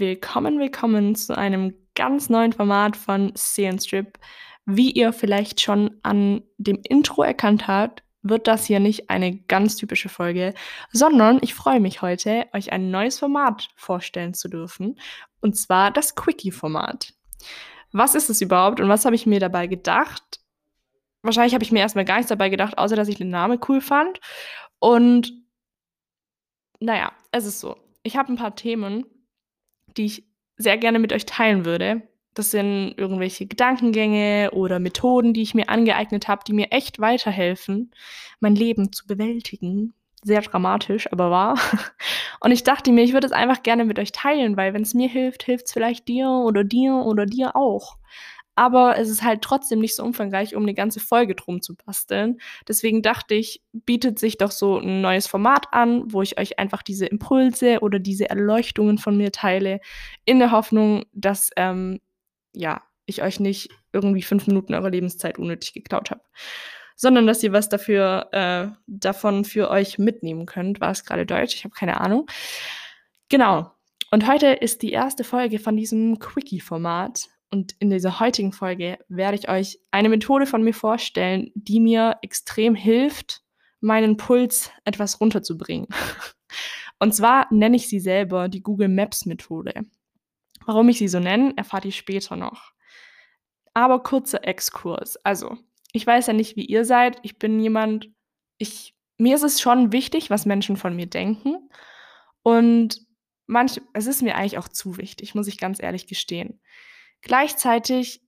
Willkommen, willkommen zu einem ganz neuen Format von Strip. Wie ihr vielleicht schon an dem Intro erkannt habt, wird das hier nicht eine ganz typische Folge, sondern ich freue mich heute, euch ein neues Format vorstellen zu dürfen, und zwar das Quickie-Format. Was ist es überhaupt und was habe ich mir dabei gedacht? Wahrscheinlich habe ich mir erstmal gar nichts dabei gedacht, außer dass ich den Namen cool fand. Und naja, es ist so. Ich habe ein paar Themen, die ich sehr gerne mit euch teilen würde. Das sind irgendwelche Gedankengänge oder Methoden, die ich mir angeeignet habe, die mir echt weiterhelfen, mein Leben zu bewältigen. Sehr dramatisch, aber wahr. Und ich dachte mir, ich würde es einfach gerne mit euch teilen, weil wenn es mir hilft, hilft es vielleicht dir oder dir oder dir auch aber es ist halt trotzdem nicht so umfangreich, um eine ganze Folge drum zu basteln. Deswegen dachte ich, bietet sich doch so ein neues Format an, wo ich euch einfach diese Impulse oder diese Erleuchtungen von mir teile, in der Hoffnung, dass ähm, ja, ich euch nicht irgendwie fünf Minuten eurer Lebenszeit unnötig geklaut habe. Sondern dass ihr was dafür äh, davon für euch mitnehmen könnt. War es gerade Deutsch? Ich habe keine Ahnung. Genau. Und heute ist die erste Folge von diesem Quickie-Format. Und in dieser heutigen Folge werde ich euch eine Methode von mir vorstellen, die mir extrem hilft, meinen Puls etwas runterzubringen. Und zwar nenne ich sie selber die Google Maps Methode. Warum ich sie so nenne, erfahrt ihr später noch. Aber kurzer Exkurs. Also, ich weiß ja nicht, wie ihr seid. Ich bin jemand, ich, mir ist es schon wichtig, was Menschen von mir denken. Und manch, es ist mir eigentlich auch zu wichtig, muss ich ganz ehrlich gestehen. Gleichzeitig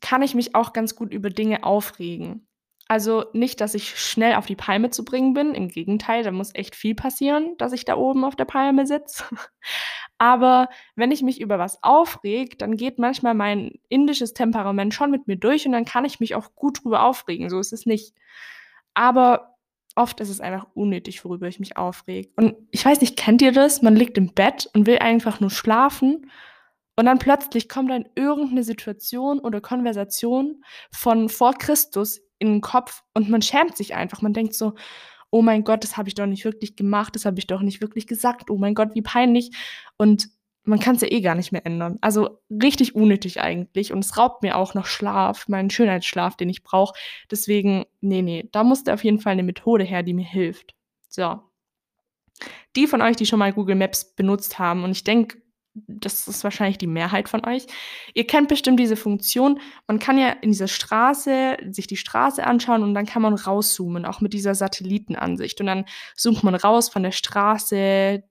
kann ich mich auch ganz gut über Dinge aufregen. Also nicht, dass ich schnell auf die Palme zu bringen bin. Im Gegenteil, da muss echt viel passieren, dass ich da oben auf der Palme sitze. Aber wenn ich mich über was aufreg, dann geht manchmal mein indisches Temperament schon mit mir durch und dann kann ich mich auch gut drüber aufregen. So ist es nicht. Aber oft ist es einfach unnötig, worüber ich mich aufreg. Und ich weiß nicht, kennt ihr das? Man liegt im Bett und will einfach nur schlafen und dann plötzlich kommt dann irgendeine Situation oder Konversation von vor Christus in den Kopf und man schämt sich einfach. Man denkt so, oh mein Gott, das habe ich doch nicht wirklich gemacht, das habe ich doch nicht wirklich gesagt, oh mein Gott, wie peinlich. Und man kann es ja eh gar nicht mehr ändern. Also richtig unnötig eigentlich. Und es raubt mir auch noch Schlaf, meinen Schönheitsschlaf, den ich brauche. Deswegen, nee, nee, da musste auf jeden Fall eine Methode her, die mir hilft. So. Die von euch, die schon mal Google Maps benutzt haben, und ich denke, das ist wahrscheinlich die Mehrheit von euch. Ihr kennt bestimmt diese Funktion. Man kann ja in dieser Straße sich die Straße anschauen und dann kann man rauszoomen, auch mit dieser Satellitenansicht. Und dann zoomt man raus von der Straße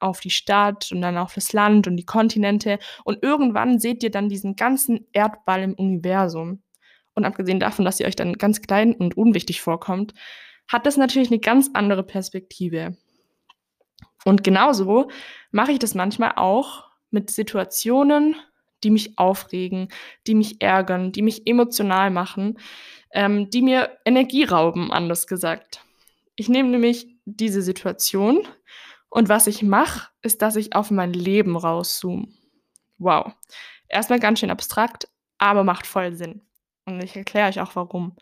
auf die Stadt und dann auf das Land und die Kontinente. Und irgendwann seht ihr dann diesen ganzen Erdball im Universum. Und abgesehen davon, dass ihr euch dann ganz klein und unwichtig vorkommt, hat das natürlich eine ganz andere Perspektive. Und genauso mache ich das manchmal auch mit Situationen, die mich aufregen, die mich ärgern, die mich emotional machen, ähm, die mir Energie rauben, anders gesagt. Ich nehme nämlich diese Situation und was ich mache, ist, dass ich auf mein Leben rauszoome. Wow. Erstmal ganz schön abstrakt, aber macht voll Sinn. Und ich erkläre euch auch warum.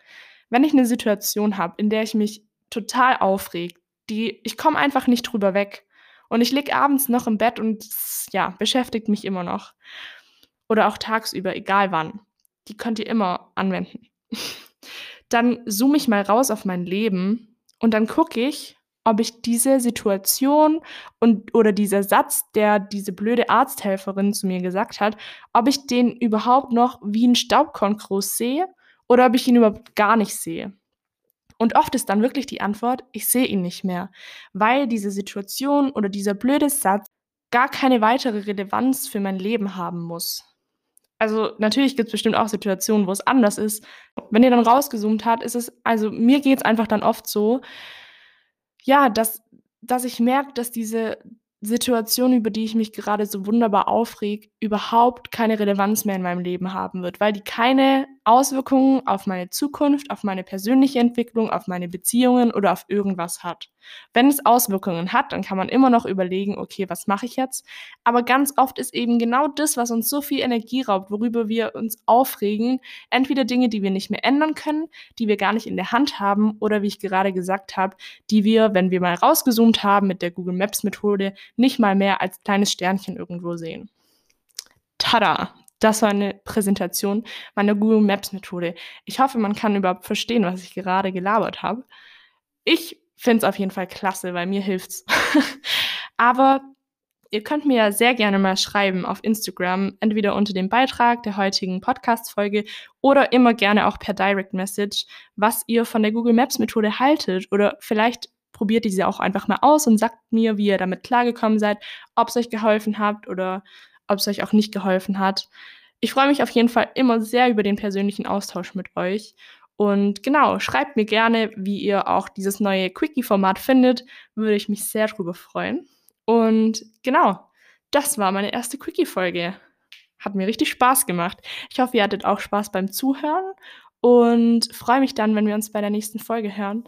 Wenn ich eine Situation habe, in der ich mich total aufreg, die ich komme einfach nicht drüber weg, und ich liege abends noch im Bett und ja, beschäftigt mich immer noch. Oder auch tagsüber, egal wann. Die könnt ihr immer anwenden. Dann zoome ich mal raus auf mein Leben und dann gucke ich, ob ich diese Situation und oder dieser Satz, der diese blöde Arzthelferin zu mir gesagt hat, ob ich den überhaupt noch wie ein Staubkorn groß sehe oder ob ich ihn überhaupt gar nicht sehe. Und oft ist dann wirklich die Antwort, ich sehe ihn nicht mehr, weil diese Situation oder dieser blöde Satz gar keine weitere Relevanz für mein Leben haben muss. Also natürlich gibt es bestimmt auch Situationen, wo es anders ist. Wenn ihr dann rausgezoomt habt, ist es, also mir geht es einfach dann oft so, ja, dass, dass ich merke, dass diese Situation, über die ich mich gerade so wunderbar aufreg, überhaupt keine Relevanz mehr in meinem Leben haben wird, weil die keine Auswirkungen auf meine Zukunft, auf meine persönliche Entwicklung, auf meine Beziehungen oder auf irgendwas hat. Wenn es Auswirkungen hat, dann kann man immer noch überlegen, okay, was mache ich jetzt? Aber ganz oft ist eben genau das, was uns so viel Energie raubt, worüber wir uns aufregen, entweder Dinge, die wir nicht mehr ändern können, die wir gar nicht in der Hand haben oder wie ich gerade gesagt habe, die wir, wenn wir mal rausgezoomt haben mit der Google Maps Methode, nicht mal mehr als kleines Sternchen irgendwo sehen. Tada! Das war eine Präsentation meiner Google Maps Methode. Ich hoffe, man kann überhaupt verstehen, was ich gerade gelabert habe. Ich finde es auf jeden Fall klasse, weil mir hilft's. Aber ihr könnt mir ja sehr gerne mal schreiben auf Instagram, entweder unter dem Beitrag der heutigen Podcast-Folge oder immer gerne auch per Direct Message, was ihr von der Google Maps Methode haltet oder vielleicht probiert diese auch einfach mal aus und sagt mir, wie ihr damit klargekommen seid, ob es euch geholfen habt oder ob es euch auch nicht geholfen hat. Ich freue mich auf jeden Fall immer sehr über den persönlichen Austausch mit euch. Und genau, schreibt mir gerne, wie ihr auch dieses neue Quickie-Format findet. Würde ich mich sehr drüber freuen. Und genau, das war meine erste Quickie-Folge. Hat mir richtig Spaß gemacht. Ich hoffe, ihr hattet auch Spaß beim Zuhören und freue mich dann, wenn wir uns bei der nächsten Folge hören.